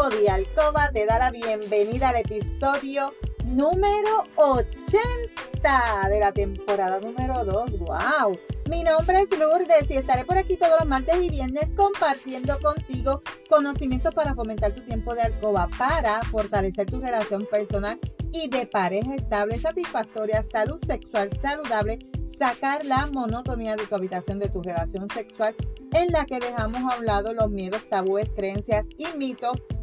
equipo de Alcoba te da la bienvenida al episodio número 80 de la temporada número 2. ¡Wow! Mi nombre es Lourdes y estaré por aquí todos los martes y viernes compartiendo contigo conocimientos para fomentar tu tiempo de alcoba, para fortalecer tu relación personal y de pareja estable, satisfactoria, salud sexual saludable, sacar la monotonía de tu habitación de tu relación sexual en la que dejamos a un lado los miedos, tabúes, creencias y mitos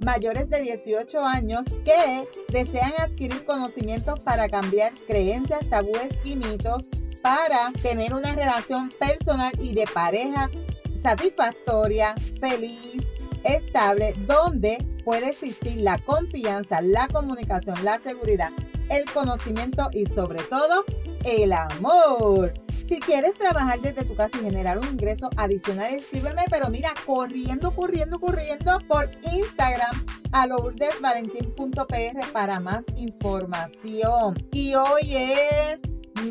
mayores de 18 años, que desean adquirir conocimientos para cambiar creencias, tabúes y mitos para tener una relación personal y de pareja satisfactoria, feliz, estable, donde puede existir la confianza, la comunicación, la seguridad, el conocimiento y sobre todo el amor. Si quieres trabajar desde tu casa y generar un ingreso adicional, escríbeme, pero mira, corriendo, corriendo, corriendo por Instagram a lourdesvalentín.pr para más información. Y hoy es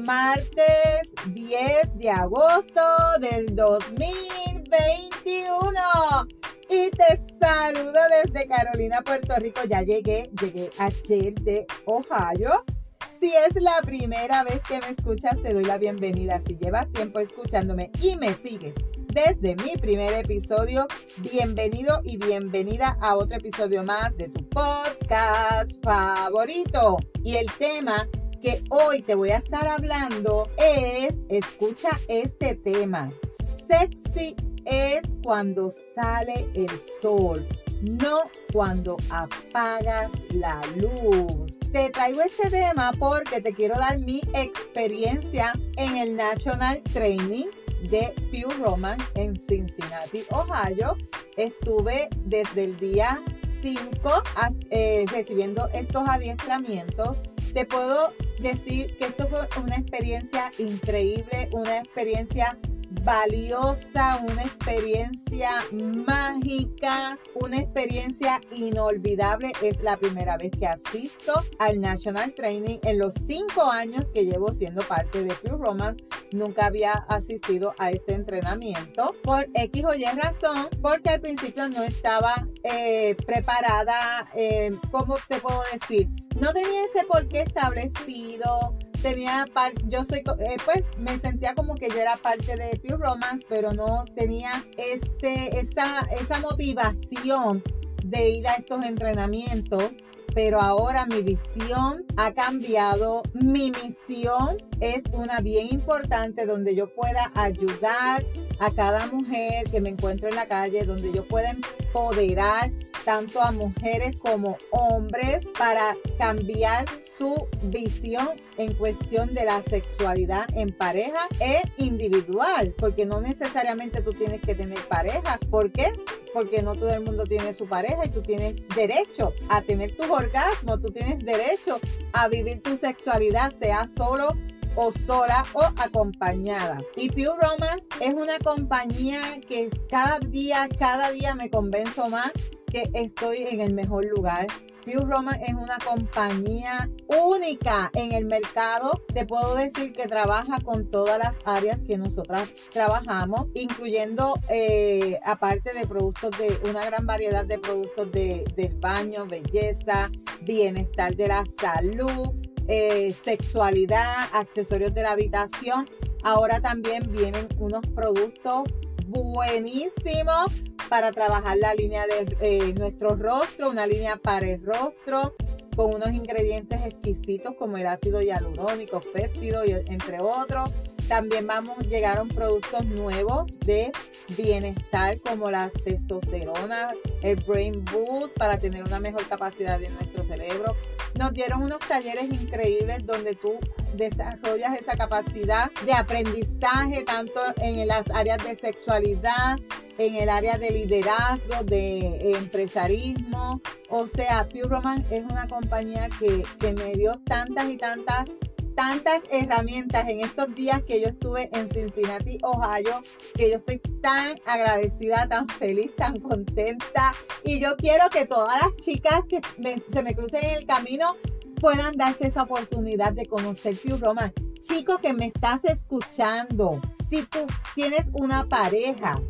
martes 10 de agosto del 2021. Y te saludo desde Carolina, Puerto Rico. Ya llegué, llegué ayer de Ohio. Si es la primera vez que me escuchas, te doy la bienvenida. Si llevas tiempo escuchándome y me sigues desde mi primer episodio, bienvenido y bienvenida a otro episodio más de tu podcast favorito. Y el tema que hoy te voy a estar hablando es, escucha este tema, sexy es cuando sale el sol, no cuando apagas la luz. Te traigo este tema porque te quiero dar mi experiencia en el National Training de Pure Roman en Cincinnati, Ohio. Estuve desde el día 5 eh, recibiendo estos adiestramientos te puedo decir que esto fue una experiencia increíble, una experiencia valiosa, una experiencia mágica, una experiencia inolvidable. Es la primera vez que asisto al National Training en los cinco años que llevo siendo parte de Pure Romance. Nunca había asistido a este entrenamiento por X o Y razón, porque al principio no estaba eh, preparada, eh, ¿cómo te puedo decir? No tenía ese porqué establecido tenía yo soy eh, pues me sentía como que yo era parte de Pure Romance pero no tenía ese esa esa motivación de ir a estos entrenamientos pero ahora mi visión ha cambiado. Mi misión es una bien importante donde yo pueda ayudar a cada mujer que me encuentro en la calle, donde yo pueda empoderar tanto a mujeres como hombres para cambiar su visión en cuestión de la sexualidad en pareja e individual, porque no necesariamente tú tienes que tener pareja. ¿Por qué? Porque no todo el mundo tiene su pareja y tú tienes derecho a tener tus orgasmos, tú tienes derecho a vivir tu sexualidad, sea solo o sola o acompañada. Y Pure Romance es una compañía que cada día, cada día me convenzo más que estoy en el mejor lugar. Pure Roman es una compañía única en el mercado. Te puedo decir que trabaja con todas las áreas que nosotras trabajamos, incluyendo eh, aparte de productos de una gran variedad de productos de, del baño, belleza, bienestar de la salud, eh, sexualidad, accesorios de la habitación. Ahora también vienen unos productos buenísimos para trabajar la línea de eh, nuestro rostro, una línea para el rostro con unos ingredientes exquisitos como el ácido hialurónico, péptido y entre otros. También vamos a llegar a productos nuevos de bienestar como las testosterona, el Brain Boost para tener una mejor capacidad de nuestro cerebro. Nos dieron unos talleres increíbles donde tú desarrollas esa capacidad de aprendizaje tanto en las áreas de sexualidad, en el área de liderazgo, de empresarismo. O sea, Pure Roman es una compañía que, que me dio tantas y tantas tantas herramientas en estos días que yo estuve en Cincinnati, Ohio, que yo estoy tan agradecida, tan feliz, tan contenta. Y yo quiero que todas las chicas que se me crucen en el camino puedan darse esa oportunidad de conocer Pure Roman. Chico que me estás escuchando, si tú tienes una pareja,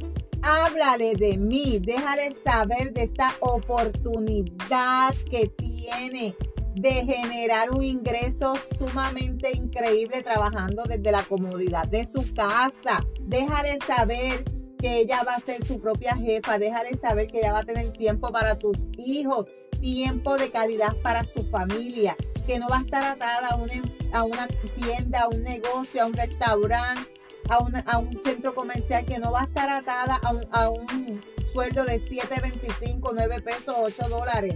háblale de mí, déjale saber de esta oportunidad que tiene de generar un ingreso sumamente increíble trabajando desde la comodidad de su casa. Déjale saber que ella va a ser su propia jefa, déjale saber que ella va a tener tiempo para tus hijos, tiempo de calidad para su familia, que no va a estar atada a una, tienda, a un negocio, a un restaurante, a, un centro comercial, que no va a estar atada a un, sueldo de 7.25, 9 pesos, 8 dólares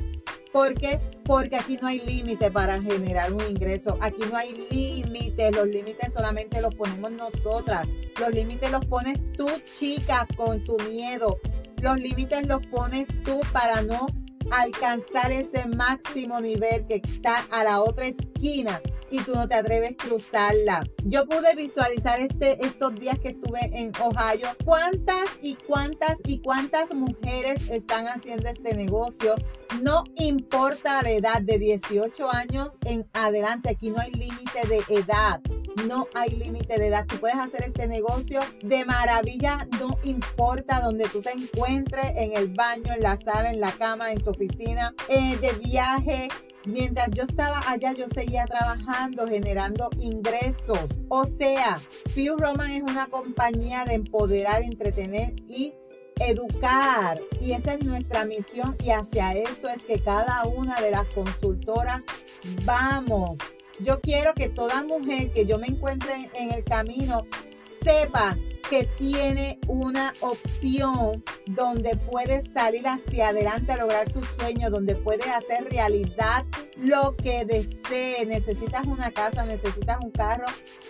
¿Por qué? Porque aquí no hay límite para generar un ingreso. Aquí no hay límites. Los límites solamente los ponemos nosotras. Los límites los pones tú, chica, con tu miedo. Los límites los pones tú para no alcanzar ese máximo nivel que está a la otra esquina y tú no te atreves a cruzarla. Yo pude visualizar este, estos días que estuve en Ohio cuántas y cuántas y cuántas mujeres están haciendo este negocio. No importa la edad de 18 años en adelante, aquí no hay límite de edad. No hay límite de edad. Tú puedes hacer este negocio de maravilla, no importa donde tú te encuentres, en el baño, en la sala, en la cama, en tu oficina, eh, de viaje, Mientras yo estaba allá, yo seguía trabajando, generando ingresos. O sea, Pure Roman es una compañía de empoderar, entretener y educar. Y esa es nuestra misión y hacia eso es que cada una de las consultoras vamos. Yo quiero que toda mujer que yo me encuentre en el camino sepa que tiene una opción donde puede salir hacia adelante a lograr sus sueños, donde puede hacer realidad lo que desee. Necesitas una casa, necesitas un carro,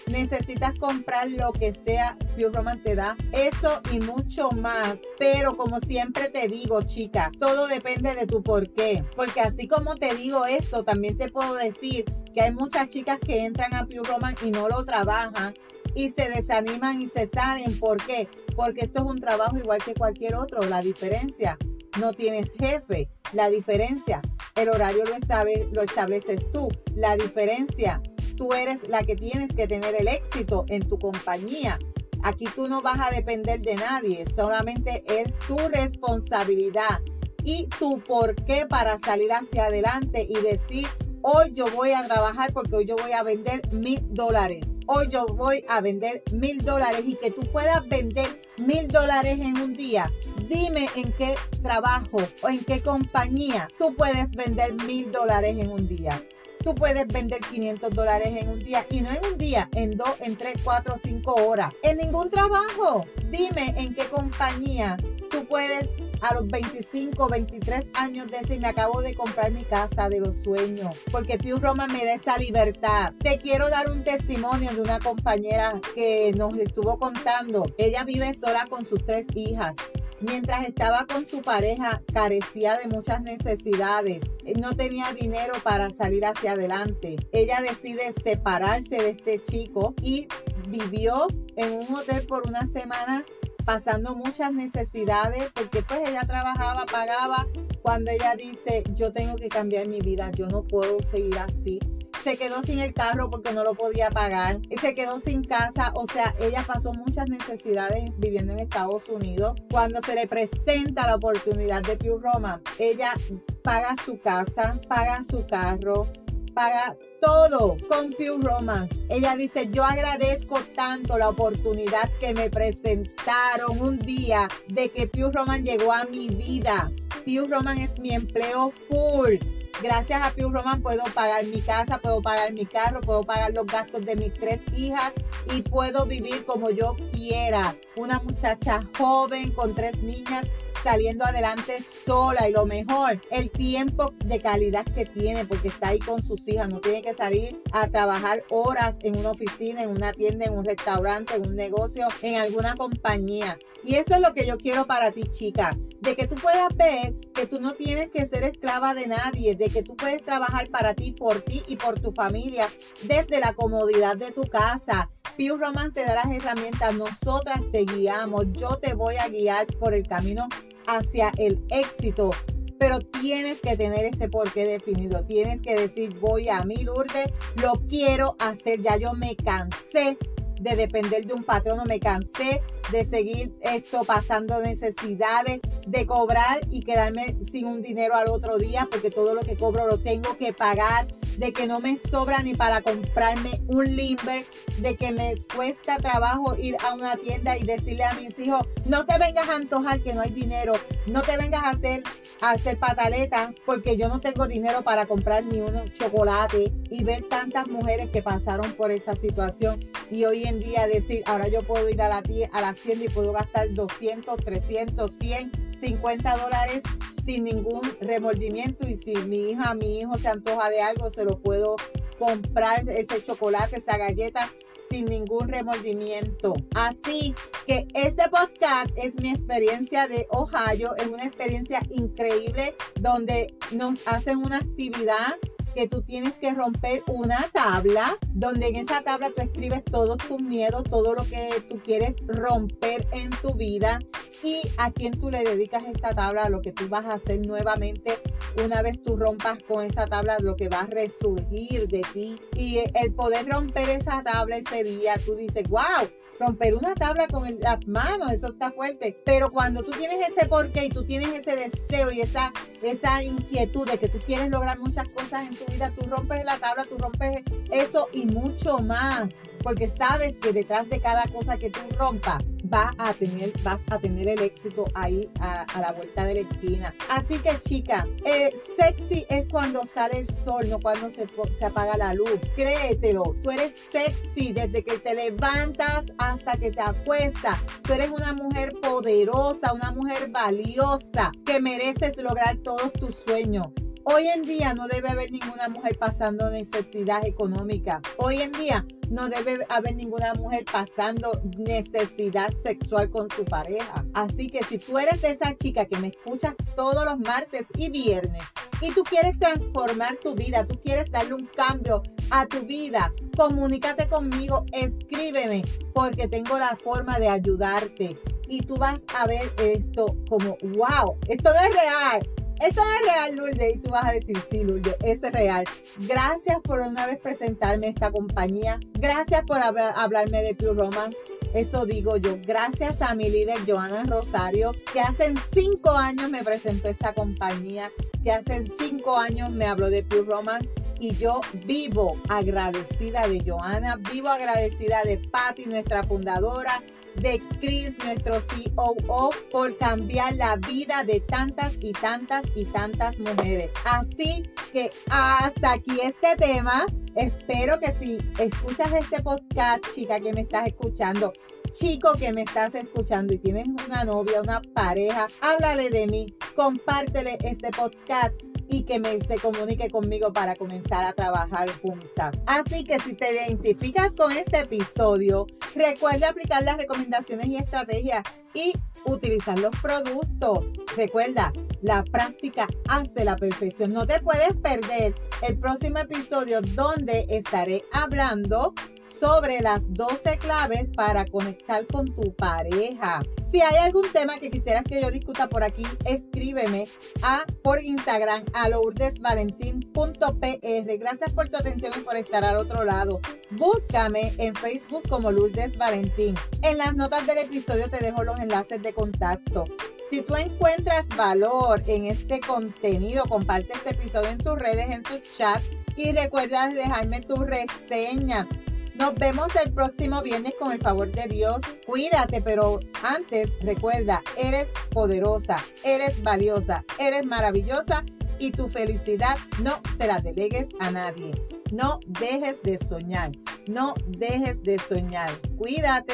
necesitas comprar lo que sea. Pure Roman te da eso y mucho más. Pero como siempre te digo, chica, todo depende de tu por qué. Porque así como te digo esto, también te puedo decir que hay muchas chicas que entran a Pure Roman y no lo trabajan y se desaniman y se salen. ¿Por qué? Porque esto es un trabajo igual que cualquier otro. La diferencia, no tienes jefe. La diferencia, el horario lo, estableces tú. La diferencia, tú eres la que tienes que tener el éxito en tu compañía. Aquí tú no vas a depender de nadie, solamente es tu responsabilidad y tu por qué para salir hacia adelante y decir, hoy yo voy a trabajar porque hoy yo voy a vender mil dólares hoy yo voy a vender mil dólares y que tú puedas vender mil dólares en un día. Dime en qué trabajo o en qué compañía tú puedes vender mil dólares en un día. Tú puedes vender 500 dólares en un día y no en un día, en dos, en tres, cuatro, cinco horas. En ningún trabajo. Dime en qué compañía tú puedes a los 25, 23 años de ese me acabo de comprar mi casa de los sueños, porque Piu Roma me da esa libertad. Te quiero dar un testimonio de una compañera que nos estuvo contando. Ella vive sola con sus tres hijas. Mientras estaba con su pareja, carecía de muchas necesidades. No tenía dinero para salir hacia adelante. Ella decide separarse de este chico y vivió en un hotel por una semana pasando muchas necesidades porque pues ella trabajaba, pagaba. Cuando ella dice, yo tengo que cambiar mi vida, yo no puedo seguir así. Se quedó sin el carro porque no lo podía pagar. Se quedó sin casa. O sea, ella pasó muchas necesidades viviendo en Estados Unidos. Cuando se le presenta la oportunidad de Pure Roma, ella paga su casa, paga su carro, paga todo con Pure Romance. Ella dice, yo agradezco tanto la oportunidad que me presentaron un día de que Pure Romance llegó a mi vida. Pure Romance es mi empleo full. Gracias a Pure Romance puedo pagar mi casa, puedo pagar mi carro, puedo pagar los gastos de mis tres hijas y puedo vivir como yo quiera. Una muchacha joven con tres niñas saliendo adelante sola y lo mejor, el tiempo de calidad que tiene porque está ahí con sus hijas, no tiene que salir a trabajar horas en una oficina, en una tienda, en un restaurante, en un negocio, en alguna compañía. Y eso es lo que yo quiero para ti, chica, de que tú puedas ver que tú no tienes que ser esclava de nadie, de que tú puedes trabajar para ti, por ti y por tu familia desde la comodidad de tu casa. Pure Roman te da las herramientas, nosotras te guiamos, yo te voy a guiar por el camino hacia el éxito. Pero tienes que tener ese porqué definido. Tienes que decir, voy a mi Lourdes, lo quiero hacer. Ya yo me cansé de depender de un patrón, me cansé de seguir esto pasando necesidades, de cobrar y quedarme sin un dinero al otro día porque todo lo que cobro lo tengo que pagar, de que no me sobra ni para comprarme un limber, de que me cuesta trabajo ir a una tienda y decirle a mis hijos, no te vengas a antojar que no hay dinero, no te vengas a hacer, a hacer pataleta porque yo no tengo dinero para comprar ni un chocolate y ver tantas mujeres que pasaron por esa situación y hoy en día decir, ahora yo puedo ir a la, a la tienda y puedo gastar 200, 300, 100, 50 dólares sin ningún remordimiento y si mi hija, mi hijo se antoja de algo, se lo puedo comprar ese chocolate, esa galleta sin ningún remordimiento. Así que este podcast es mi experiencia de Ohio, es una experiencia increíble donde nos hacen una actividad que tú tienes que romper una tabla donde en esa tabla tú escribes todos tus miedos, todo lo que tú quieres romper en tu vida y a quién tú le dedicas esta tabla, lo que tú vas a hacer nuevamente una vez tú rompas con esa tabla, lo que va a resurgir de ti. Y el poder romper esa tabla ese día, tú dices, wow, romper una tabla con las manos, eso está fuerte. Pero cuando tú tienes ese porqué y tú tienes ese deseo y esa, esa inquietud de que tú quieres lograr muchas cosas en tu vida, tú rompes la tabla, tú rompes eso y mucho más. Porque sabes que detrás de cada cosa que tú rompas, vas a tener, vas a tener el éxito ahí a, la vuelta de la esquina. Así que chica, eh, sexy es cuando sale el sol, no cuando se, se apaga la luz. Créetelo, tú eres sexy desde que te levantas hasta que te acuestas. Tú eres una mujer poderosa, una mujer valiosa que mereces lograr todos tus sueños. Hoy en día no debe haber ninguna mujer pasando necesidad económica. Hoy en día no debe haber ninguna mujer pasando necesidad sexual con su pareja. Así que si tú eres de esa chica que me escuchas todos los martes y viernes y tú quieres transformar tu vida, tú quieres darle un cambio a tu vida, comunícate conmigo, escríbeme porque tengo la forma de ayudarte. Y tú vas a ver esto como, wow, esto es real esto es real, Lourdes. Y tú vas a decir, sí, Lourdes, es real. Gracias por una vez presentarme esta compañía. Gracias por hablarme de Pure Romance. Eso digo yo. Gracias a mi líder Joana Rosario, que hace cinco años me presentó esta compañía, que hace cinco años me habló de Pure Romance. Y yo vivo agradecida de Joana, vivo agradecida de Patty, nuestra fundadora, de Chris, nuestro COO, por cambiar la vida de tantas y tantas y tantas mujeres. Así que hasta aquí este tema. Espero que si escuchas este podcast, chica que me estás escuchando, chico que me estás escuchando y tienes una novia, una pareja, háblale de mí, compártele este podcast y que me, se comunique conmigo para comenzar a trabajar juntas. Así que si te identificas con este episodio, recuerda aplicar las recomendaciones y estrategias y utilizar los productos. Recuerda, la práctica hace la perfección. No te puedes perder el próximo episodio donde estaré hablando sobre las 12 claves para conectar con tu pareja. Si hay algún tema que quisieras que yo discuta por aquí, escríbeme a por Instagram a lourdesvalentín.pr. Gracias por tu atención y por estar al otro lado. Búscame en Facebook como Lourdes Valentín. En las notas del episodio te dejo los enlaces de contacto. Si tú encuentras valor en este contenido, comparte este episodio en tus redes, en tu chat y recuerda dejarme tu reseña. Nos vemos el próximo viernes con el favor de Dios. Cuídate, pero antes recuerda, eres poderosa, eres valiosa, eres maravillosa y tu felicidad no se la delegues a nadie. No dejes de soñar, no dejes de soñar. Cuídate.